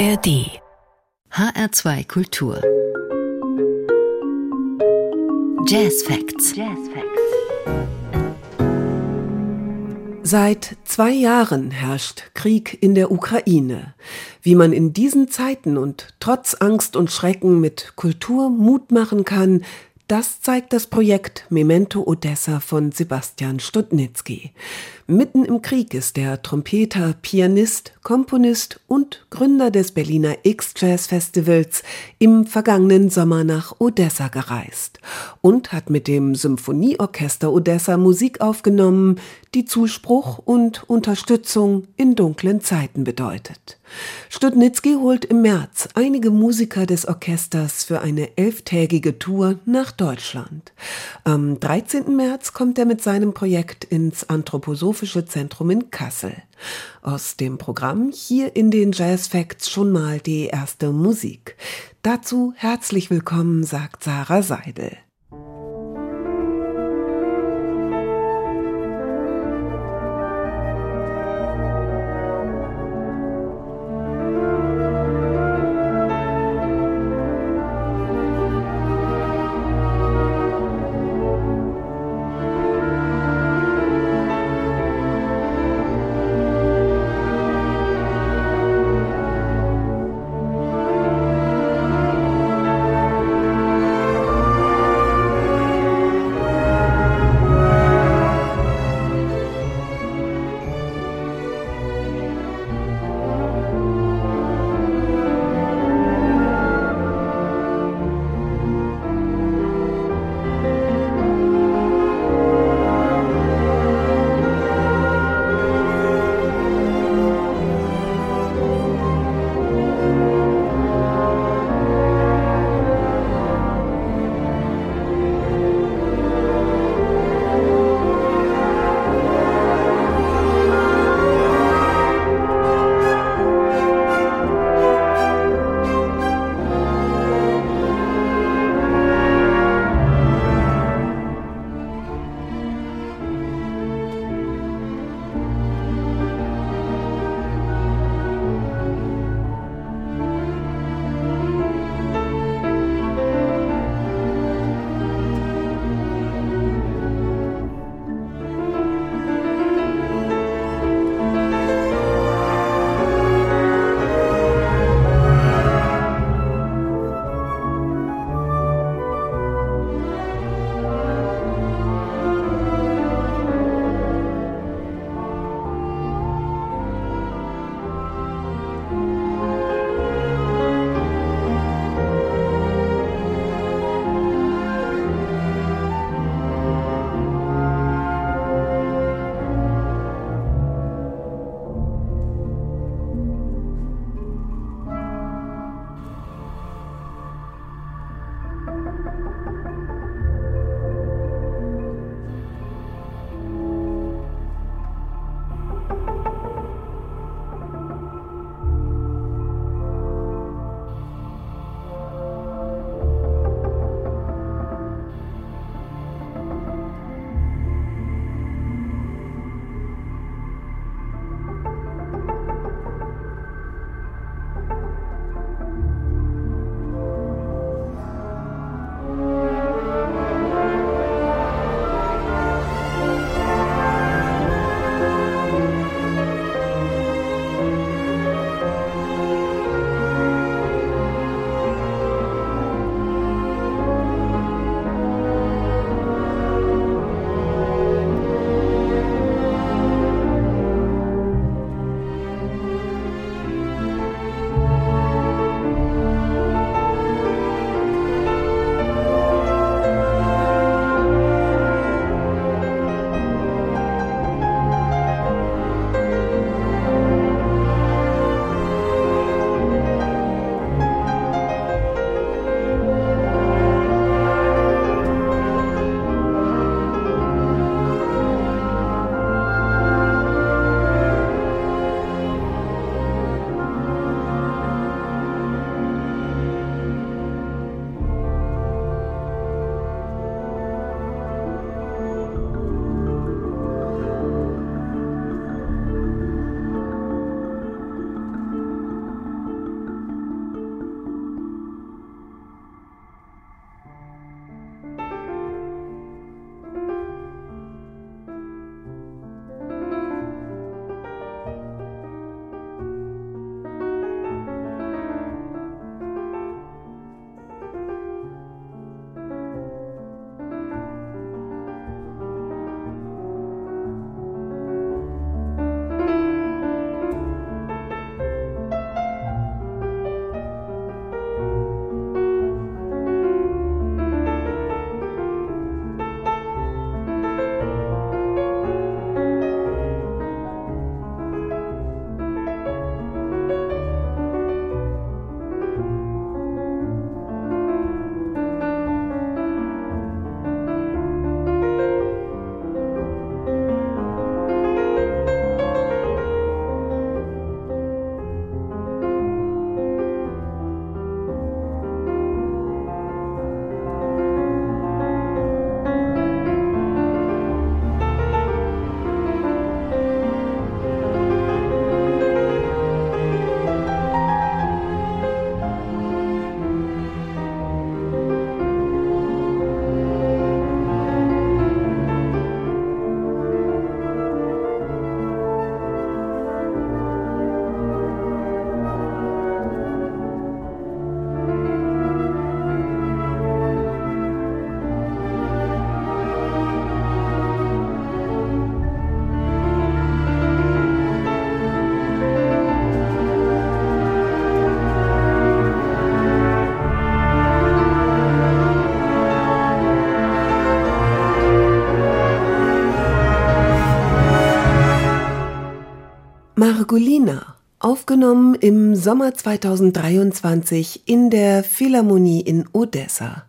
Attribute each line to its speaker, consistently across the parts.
Speaker 1: ARD HR2 Kultur Jazz Facts. Jazz Facts.
Speaker 2: Seit zwei Jahren herrscht Krieg in der Ukraine. Wie man in diesen Zeiten und trotz Angst und Schrecken mit Kultur Mut machen kann, das zeigt das Projekt Memento Odessa von Sebastian Studnitzky. Mitten im Krieg ist der Trompeter, Pianist, Komponist und Gründer des Berliner X-Jazz Festivals im vergangenen Sommer nach Odessa gereist und hat mit dem Symphonieorchester Odessa Musik aufgenommen, die Zuspruch und Unterstützung in dunklen Zeiten bedeutet. Studnitzky holt im März einige Musiker des Orchesters für eine elftägige Tour nach Deutschland. Am 13. März kommt er mit seinem Projekt ins Anthroposophische Zentrum in Kassel. Aus dem Programm hier in den Jazz Facts schon mal die erste Musik. Dazu herzlich willkommen, sagt Sarah Seidel. Margolina, aufgenommen im Sommer 2023 in der Philharmonie in Odessa.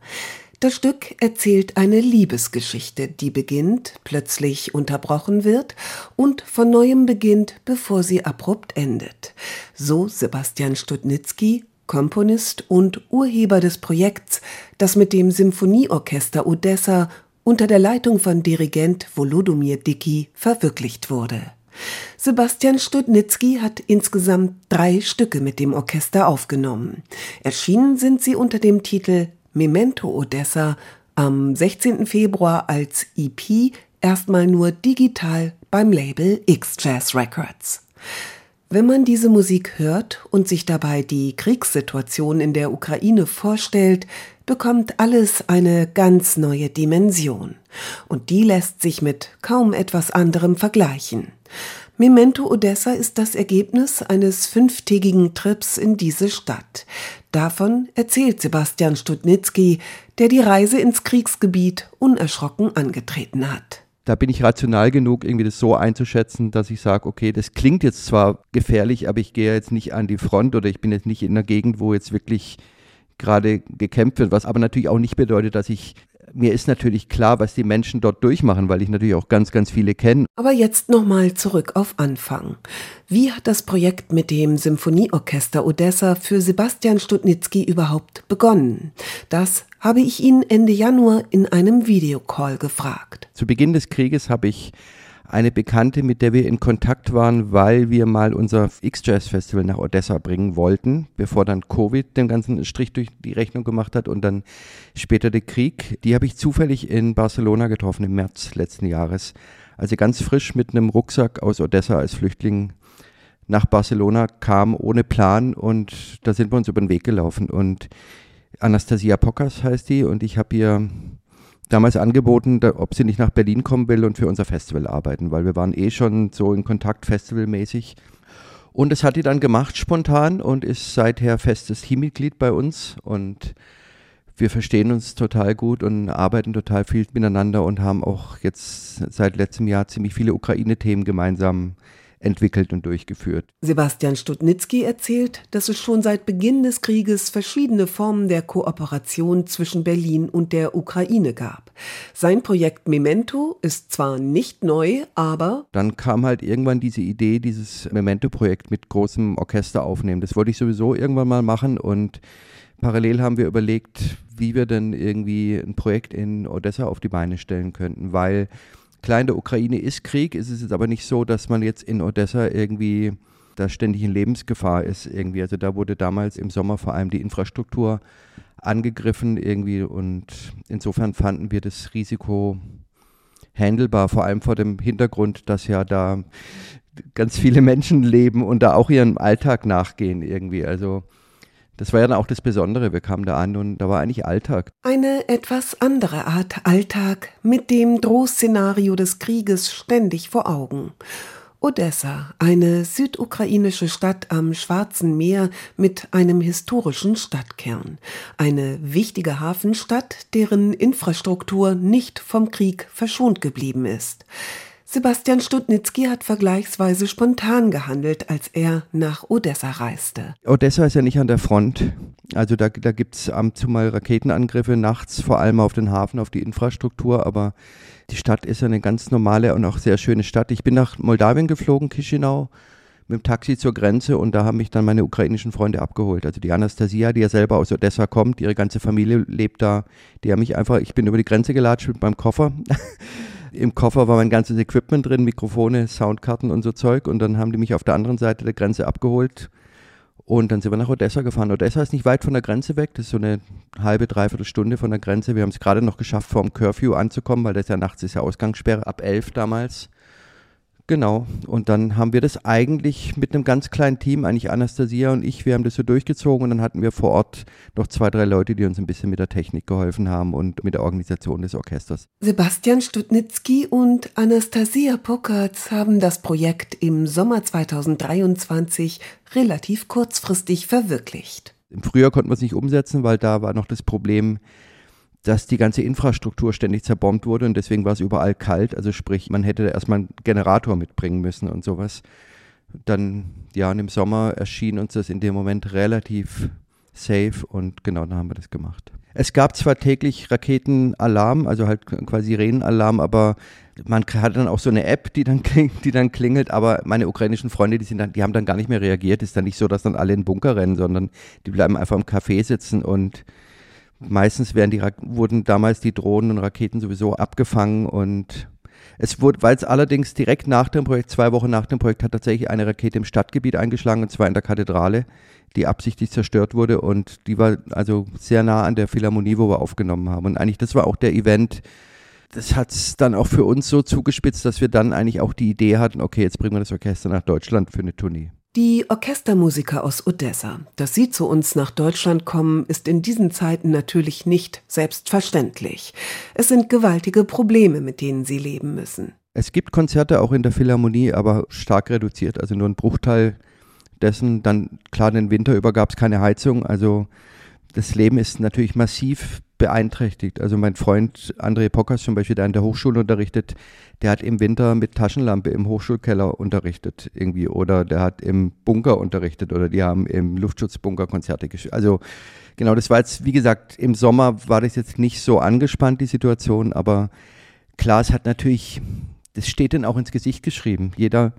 Speaker 2: Das Stück erzählt eine Liebesgeschichte, die beginnt, plötzlich unterbrochen wird und von neuem beginnt, bevor sie abrupt endet. So Sebastian Studnitzky, Komponist und Urheber des Projekts, das mit dem Symphonieorchester Odessa unter der Leitung von Dirigent Wolodomir Dicky verwirklicht wurde. Sebastian Studnitzky hat insgesamt drei Stücke mit dem Orchester aufgenommen. Erschienen sind sie unter dem Titel Memento Odessa am 16. Februar als EP erstmal nur digital beim Label X-Jazz Records. Wenn man diese Musik hört und sich dabei die Kriegssituation in der Ukraine vorstellt, bekommt alles eine ganz neue Dimension. Und die lässt sich mit kaum etwas anderem vergleichen. Memento Odessa ist das Ergebnis eines fünftägigen Trips in diese Stadt. Davon erzählt Sebastian Studnitzky, der die Reise ins Kriegsgebiet unerschrocken angetreten hat.
Speaker 3: Da bin ich rational genug, irgendwie das so einzuschätzen, dass ich sage, okay, das klingt jetzt zwar gefährlich, aber ich gehe jetzt nicht an die Front oder ich bin jetzt nicht in einer Gegend, wo jetzt wirklich gerade gekämpft wird, was aber natürlich auch nicht bedeutet, dass ich mir ist natürlich klar, was die Menschen dort durchmachen, weil ich natürlich auch ganz, ganz viele kenne.
Speaker 2: Aber jetzt nochmal zurück auf Anfang. Wie hat das Projekt mit dem Symphonieorchester Odessa für Sebastian Studnitzky überhaupt begonnen? Das habe ich ihn Ende Januar in einem Videocall gefragt.
Speaker 3: Zu Beginn des Krieges habe ich eine Bekannte, mit der wir in Kontakt waren, weil wir mal unser X-Jazz-Festival nach Odessa bringen wollten, bevor dann Covid den ganzen Strich durch die Rechnung gemacht hat und dann später der Krieg. Die habe ich zufällig in Barcelona getroffen im März letzten Jahres. Also ganz frisch mit einem Rucksack aus Odessa als Flüchtling nach Barcelona kam ohne Plan und da sind wir uns über den Weg gelaufen und Anastasia Pockers heißt die und ich habe ihr damals angeboten, ob sie nicht nach Berlin kommen will und für unser Festival arbeiten, weil wir waren eh schon so in Kontakt festivalmäßig. Und das hat die dann gemacht spontan und ist seither festes Teammitglied bei uns und wir verstehen uns total gut und arbeiten total viel miteinander und haben auch jetzt seit letztem Jahr ziemlich viele Ukraine-Themen gemeinsam entwickelt und durchgeführt.
Speaker 2: Sebastian Studnitzky erzählt, dass es schon seit Beginn des Krieges verschiedene Formen der Kooperation zwischen Berlin und der Ukraine gab. Sein Projekt Memento ist zwar nicht neu, aber
Speaker 3: dann kam halt irgendwann diese Idee, dieses Memento-Projekt mit großem Orchester aufnehmen. Das wollte ich sowieso irgendwann mal machen und Parallel haben wir überlegt, wie wir denn irgendwie ein Projekt in Odessa auf die Beine stellen könnten, weil Klar, in der Ukraine ist Krieg, ist es jetzt aber nicht so, dass man jetzt in Odessa irgendwie da ständig in Lebensgefahr ist irgendwie. Also da wurde damals im Sommer vor allem die Infrastruktur angegriffen irgendwie und insofern fanden wir das Risiko handelbar, vor allem vor dem Hintergrund, dass ja da ganz viele Menschen leben und da auch ihrem Alltag nachgehen irgendwie. Also das war ja dann auch das Besondere. Wir kamen da an und da war eigentlich Alltag.
Speaker 2: Eine etwas andere Art Alltag mit dem Drohszenario des Krieges ständig vor Augen. Odessa, eine südukrainische Stadt am Schwarzen Meer mit einem historischen Stadtkern. Eine wichtige Hafenstadt, deren Infrastruktur nicht vom Krieg verschont geblieben ist. Sebastian Studnitzky hat vergleichsweise spontan gehandelt, als er nach Odessa reiste.
Speaker 3: Odessa ist ja nicht an der Front. Also da, da gibt es ab und zu mal Raketenangriffe nachts, vor allem auf den Hafen, auf die Infrastruktur, aber die Stadt ist ja eine ganz normale und auch sehr schöne Stadt. Ich bin nach Moldawien geflogen, Chisinau, mit dem Taxi zur Grenze und da haben mich dann meine ukrainischen Freunde abgeholt. Also die Anastasia, die ja selber aus Odessa kommt, ihre ganze Familie lebt da. Die haben mich einfach, ich bin über die Grenze gelatscht mit meinem Koffer. Im Koffer war mein ganzes Equipment drin, Mikrofone, Soundkarten und so Zeug. Und dann haben die mich auf der anderen Seite der Grenze abgeholt. Und dann sind wir nach Odessa gefahren. Odessa ist nicht weit von der Grenze weg. Das ist so eine halbe, dreiviertel Stunde von der Grenze. Wir haben es gerade noch geschafft, vor dem Curfew anzukommen, weil das ja nachts ist ja Ausgangssperre ab elf damals. Genau. Und dann haben wir das eigentlich mit einem ganz kleinen Team, eigentlich Anastasia und ich, wir haben das so durchgezogen und dann hatten wir vor Ort noch zwei, drei Leute, die uns ein bisschen mit der Technik geholfen haben und mit der Organisation des Orchesters.
Speaker 2: Sebastian Studnitzky und Anastasia Pockertz haben das Projekt im Sommer 2023 relativ kurzfristig verwirklicht.
Speaker 3: Im Frühjahr konnten wir es nicht umsetzen, weil da war noch das Problem, dass die ganze Infrastruktur ständig zerbombt wurde und deswegen war es überall kalt. Also sprich, man hätte erstmal einen Generator mitbringen müssen und sowas. dann, ja, und im Sommer erschien uns das in dem Moment relativ safe und genau, dann haben wir das gemacht. Es gab zwar täglich Raketenalarm, also halt quasi Sirenenalarm, aber man hat dann auch so eine App, die dann, die dann klingelt, aber meine ukrainischen Freunde, die, sind dann, die haben dann gar nicht mehr reagiert. Ist dann nicht so, dass dann alle in den Bunker rennen, sondern die bleiben einfach im Café sitzen und meistens werden die, wurden damals die Drohnen und Raketen sowieso abgefangen und es wurde, weil es allerdings direkt nach dem Projekt, zwei Wochen nach dem Projekt, hat tatsächlich eine Rakete im Stadtgebiet eingeschlagen, und zwar in der Kathedrale, die absichtlich zerstört wurde und die war also sehr nah an der Philharmonie, wo wir aufgenommen haben. Und eigentlich, das war auch der Event, das hat es dann auch für uns so zugespitzt, dass wir dann eigentlich auch die Idee hatten, okay, jetzt bringen wir das Orchester nach Deutschland für eine Tournee.
Speaker 2: Die Orchestermusiker aus Odessa, dass sie zu uns nach Deutschland kommen, ist in diesen Zeiten natürlich nicht selbstverständlich. Es sind gewaltige Probleme, mit denen sie leben müssen.
Speaker 3: Es gibt Konzerte auch in der Philharmonie, aber stark reduziert, also nur ein Bruchteil dessen. Dann klar, den Winter über gab es keine Heizung, also das Leben ist natürlich massiv beeinträchtigt. Also mein Freund André Pockers zum Beispiel, der an der Hochschule unterrichtet, der hat im Winter mit Taschenlampe im Hochschulkeller unterrichtet irgendwie oder der hat im Bunker unterrichtet oder die haben im Luftschutzbunker Konzerte gespielt. Also genau, das war jetzt, wie gesagt, im Sommer war das jetzt nicht so angespannt, die Situation, aber klar, es hat natürlich, das steht dann auch ins Gesicht geschrieben. Jeder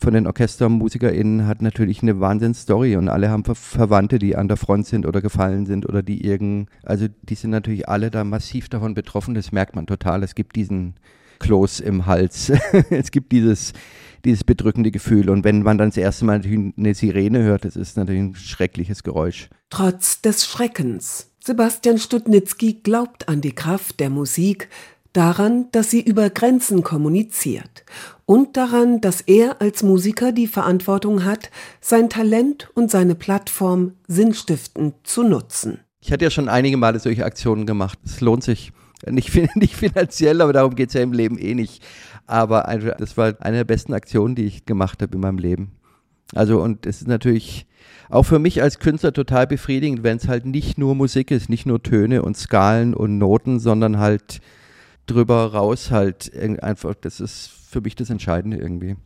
Speaker 3: von den OrchestermusikerInnen hat natürlich eine Wahnsinnsstory und alle haben Ver Verwandte, die an der Front sind oder gefallen sind oder die irgend, also die sind natürlich alle da massiv davon betroffen, das merkt man total. Es gibt diesen Kloß im Hals, es gibt dieses, dieses bedrückende Gefühl und wenn man dann das erste Mal eine Sirene hört, das ist natürlich ein schreckliches Geräusch.
Speaker 2: Trotz des Schreckens. Sebastian Studnitzky glaubt an die Kraft der Musik, daran, dass sie über Grenzen kommuniziert und daran, dass er als Musiker die Verantwortung hat, sein Talent und seine Plattform sinnstiftend zu nutzen.
Speaker 3: Ich hatte ja schon einige Male solche Aktionen gemacht. Es lohnt sich. Nicht, nicht finanziell, aber darum geht es ja im Leben eh nicht. Aber das war eine der besten Aktionen, die ich gemacht habe in meinem Leben. Also, und es ist natürlich auch für mich als Künstler total befriedigend, wenn es halt nicht nur Musik ist, nicht nur Töne und Skalen und Noten, sondern halt drüber raus halt einfach, das ist für mich das Entscheidende irgendwie.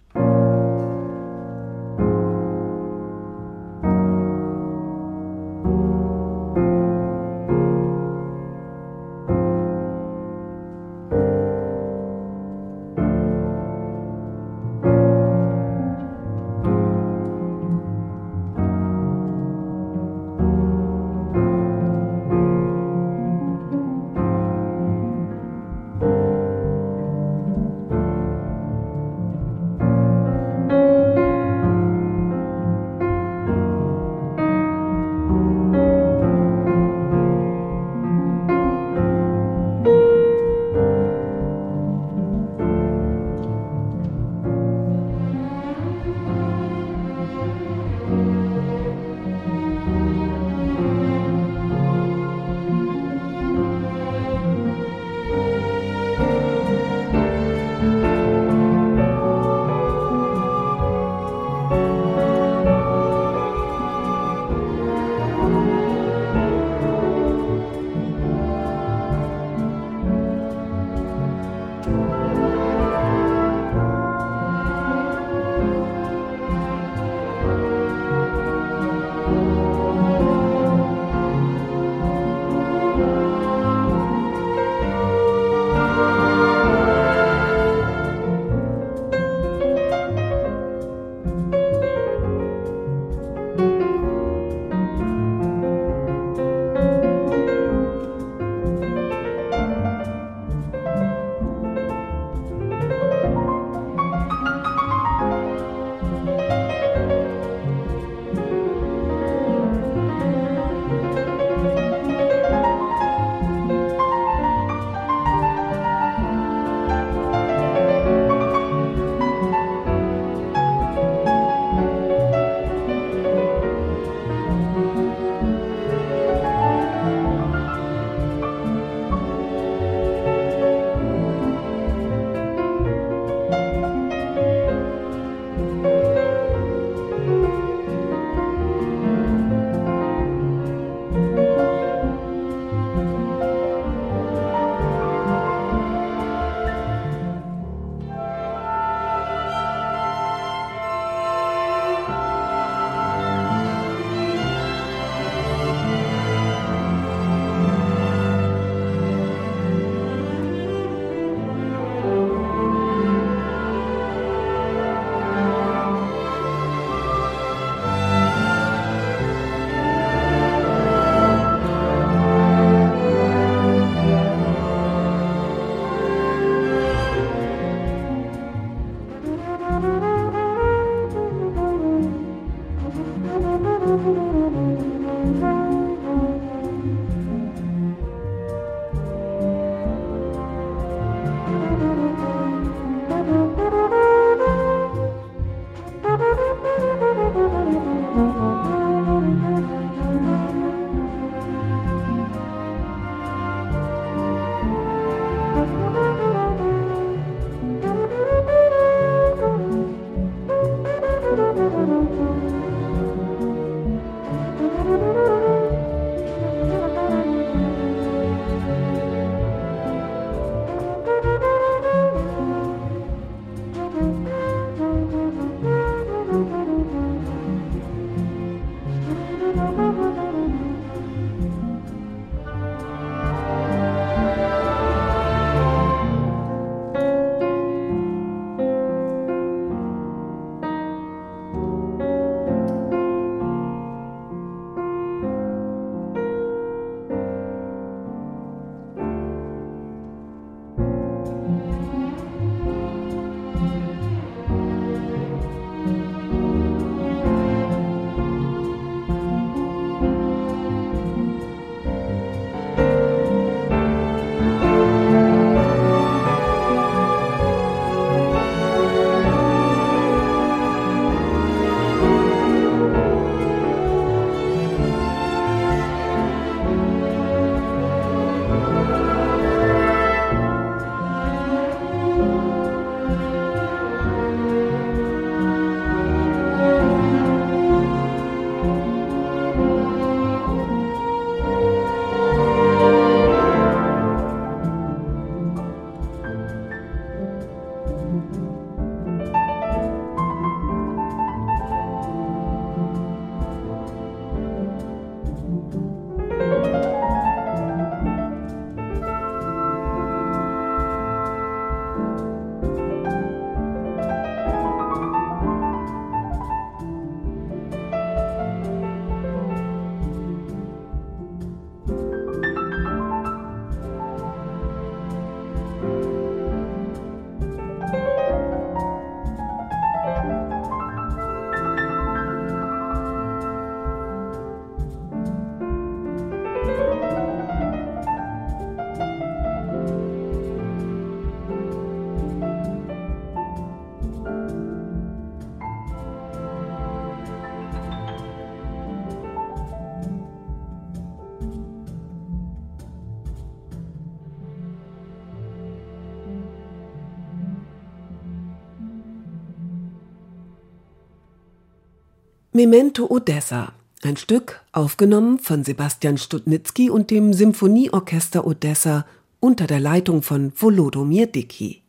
Speaker 2: Memento Odessa, ein Stück aufgenommen von Sebastian Studnitzky und dem Symphonieorchester Odessa unter der Leitung von Volodomir Dickey.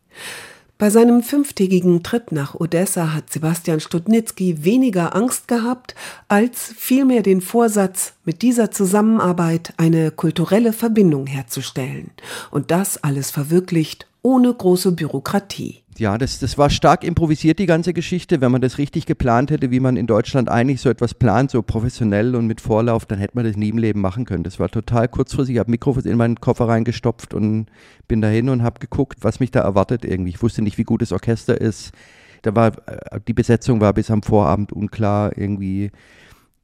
Speaker 2: Bei seinem fünftägigen Trip nach Odessa hat Sebastian Studnitzky weniger Angst gehabt, als vielmehr den Vorsatz, mit dieser Zusammenarbeit eine kulturelle Verbindung herzustellen. Und das alles verwirklicht ohne große Bürokratie.
Speaker 3: Ja, das, das war stark improvisiert, die ganze Geschichte. Wenn man das richtig geplant hätte, wie man in Deutschland eigentlich so etwas plant, so professionell und mit Vorlauf, dann hätte man das nie im Leben machen können. Das war total kurzfristig. Ich habe Mikrofon in meinen Koffer reingestopft und bin dahin und habe geguckt, was mich da erwartet irgendwie. Ich wusste nicht, wie gut das Orchester ist. Da war, äh, die Besetzung war bis am Vorabend unklar irgendwie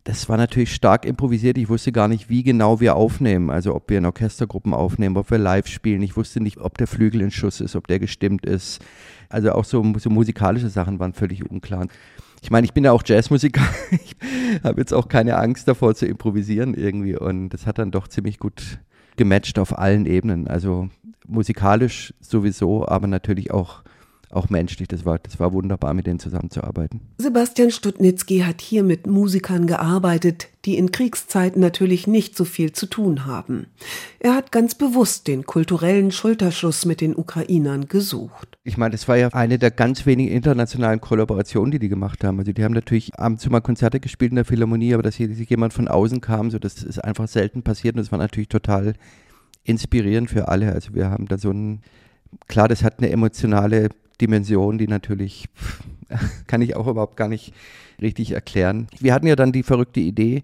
Speaker 3: das war natürlich stark improvisiert. Ich wusste gar nicht, wie genau wir aufnehmen. Also ob wir in Orchestergruppen aufnehmen, ob wir live spielen. Ich wusste nicht, ob der Flügel in Schuss ist, ob der gestimmt ist. Also auch so, so musikalische Sachen waren völlig unklar. Ich meine, ich bin ja auch Jazzmusiker. Ich habe jetzt auch keine Angst davor zu improvisieren irgendwie. Und das hat dann doch ziemlich gut gematcht auf allen Ebenen. Also musikalisch sowieso, aber natürlich auch auch menschlich. Das war, das war wunderbar, mit denen zusammenzuarbeiten.
Speaker 2: Sebastian Studnitzky hat hier mit Musikern gearbeitet, die in Kriegszeiten natürlich nicht so viel zu tun haben. Er hat ganz bewusst den kulturellen Schulterschluss mit den Ukrainern gesucht.
Speaker 3: Ich meine, das war ja eine der ganz wenigen internationalen Kollaborationen, die die gemacht haben. Also die haben natürlich ab und zu mal Konzerte gespielt in der Philharmonie, aber dass hier jemand von außen kam, so das ist einfach selten passiert und das war natürlich total inspirierend für alle. Also wir haben da so ein, klar, das hat eine emotionale Dimension, die natürlich kann ich auch überhaupt gar nicht richtig erklären. Wir hatten ja dann die verrückte Idee,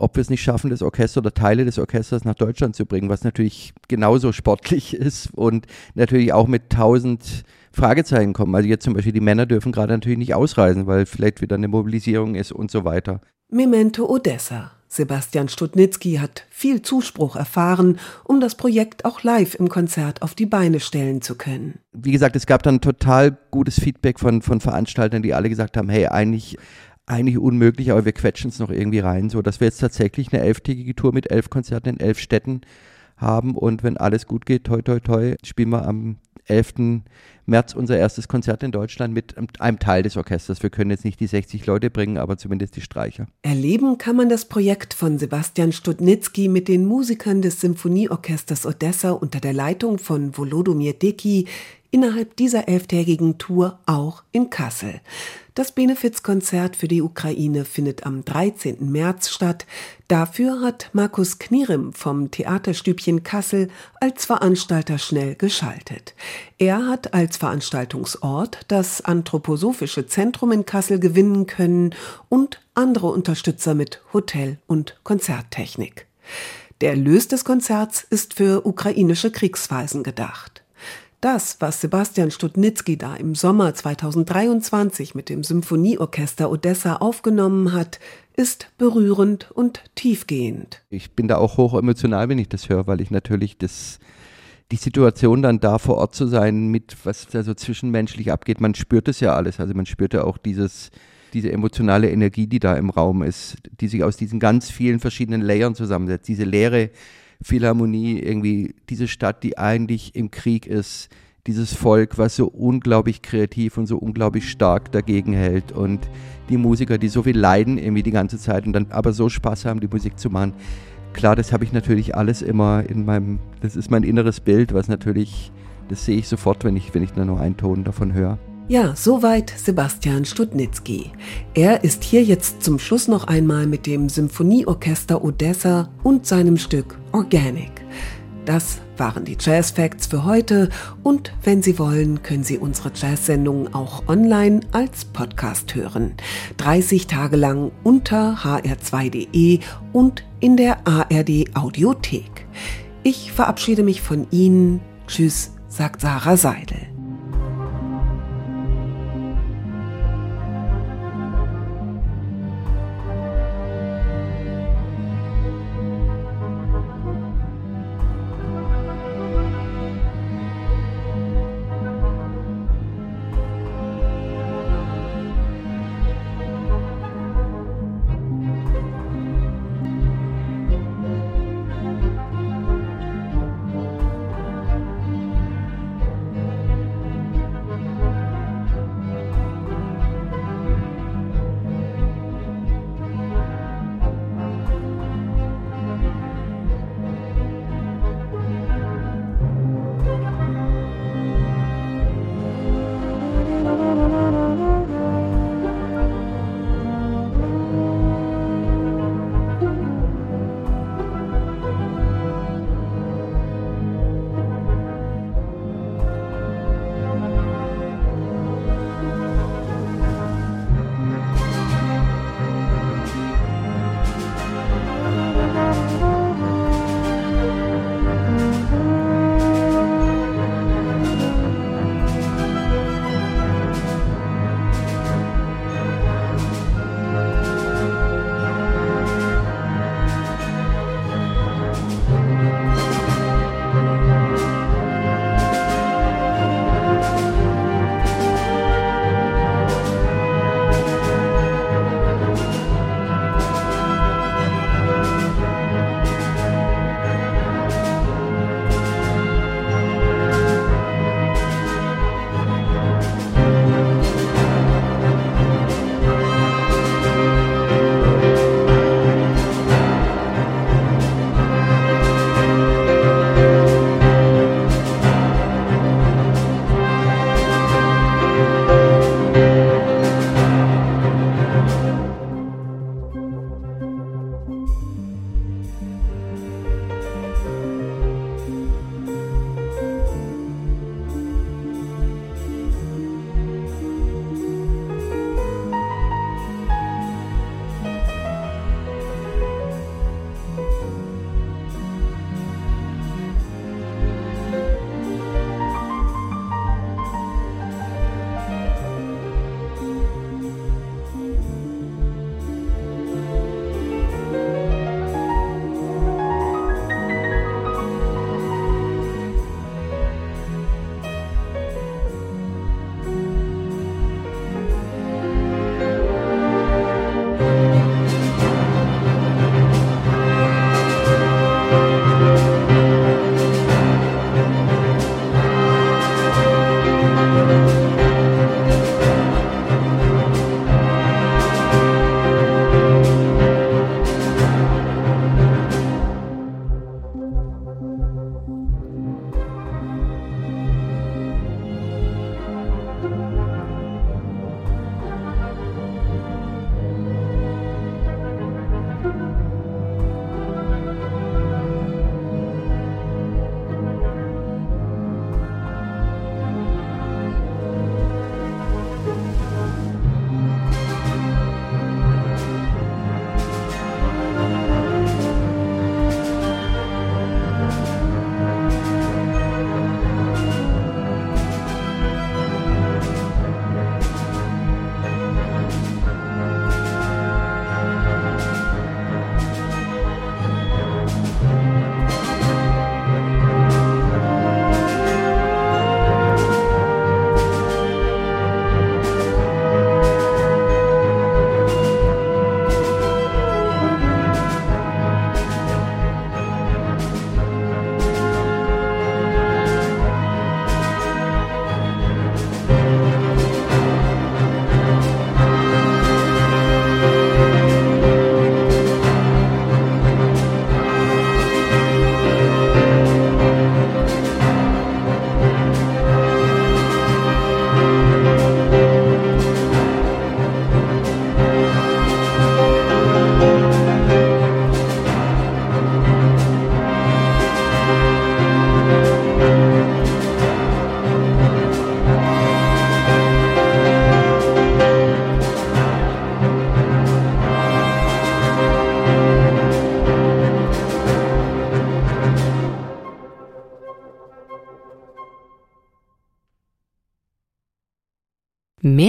Speaker 3: ob wir es nicht schaffen, das Orchester oder Teile des Orchesters nach Deutschland zu bringen, was natürlich genauso sportlich ist und natürlich auch mit tausend Fragezeichen kommen. Also jetzt zum Beispiel die Männer dürfen gerade natürlich nicht ausreisen, weil vielleicht wieder eine Mobilisierung ist und so weiter.
Speaker 2: Memento Odessa. Sebastian Studnitzky hat viel Zuspruch erfahren, um das Projekt auch live im Konzert auf die Beine stellen zu können.
Speaker 3: Wie gesagt, es gab dann total gutes Feedback von, von Veranstaltern, die alle gesagt haben, hey, eigentlich eigentlich unmöglich, aber wir quetschen es noch irgendwie rein, so dass wir jetzt tatsächlich eine elftägige Tour mit elf Konzerten in elf Städten haben und wenn alles gut geht, toi toi toi, spielen wir am 11. März unser erstes Konzert in Deutschland mit einem Teil des Orchesters. Wir können jetzt nicht die 60 Leute bringen, aber zumindest die Streicher.
Speaker 2: Erleben kann man das Projekt von Sebastian Studnitzky mit den Musikern des Symphonieorchesters Odessa unter der Leitung von Volodomir Deki innerhalb dieser elftägigen Tour auch in Kassel. Das Benefizkonzert für die Ukraine findet am 13. März statt. Dafür hat Markus Knierim vom Theaterstübchen Kassel als Veranstalter schnell geschaltet. Er hat als Veranstaltungsort das Anthroposophische Zentrum in Kassel gewinnen können und andere Unterstützer mit Hotel- und Konzerttechnik. Der Erlös des Konzerts ist für ukrainische Kriegsweisen gedacht. Das, was Sebastian Studnitzky da im Sommer 2023 mit dem Symphonieorchester Odessa aufgenommen hat, ist berührend und tiefgehend.
Speaker 3: Ich bin da auch hoch emotional, wenn ich das höre, weil ich natürlich das die Situation dann da vor Ort zu sein, mit was da so zwischenmenschlich abgeht, man spürt es ja alles. Also man spürt ja auch dieses, diese emotionale Energie, die da im Raum ist, die sich aus diesen ganz vielen verschiedenen Layern zusammensetzt. Diese Leere, Philharmonie, irgendwie diese Stadt, die eigentlich im Krieg ist, dieses Volk, was so unglaublich kreativ und so unglaublich stark dagegen hält und die Musiker, die so viel leiden irgendwie die ganze Zeit und dann aber so Spaß haben, die Musik zu machen. Klar, das habe ich natürlich alles immer in meinem, das ist mein inneres Bild, was natürlich, das sehe ich sofort, wenn ich, wenn ich nur einen Ton davon höre.
Speaker 2: Ja, soweit Sebastian Studnitzky. Er ist hier jetzt zum Schluss noch einmal mit dem Symphonieorchester Odessa und seinem Stück Organic. Das waren die Jazz Facts für heute und wenn Sie wollen, können Sie unsere Jazz-Sendungen auch online als Podcast hören. 30 Tage lang unter hr2.de und in der ARD Audiothek. Ich verabschiede mich von Ihnen. Tschüss, sagt Sarah Seidel.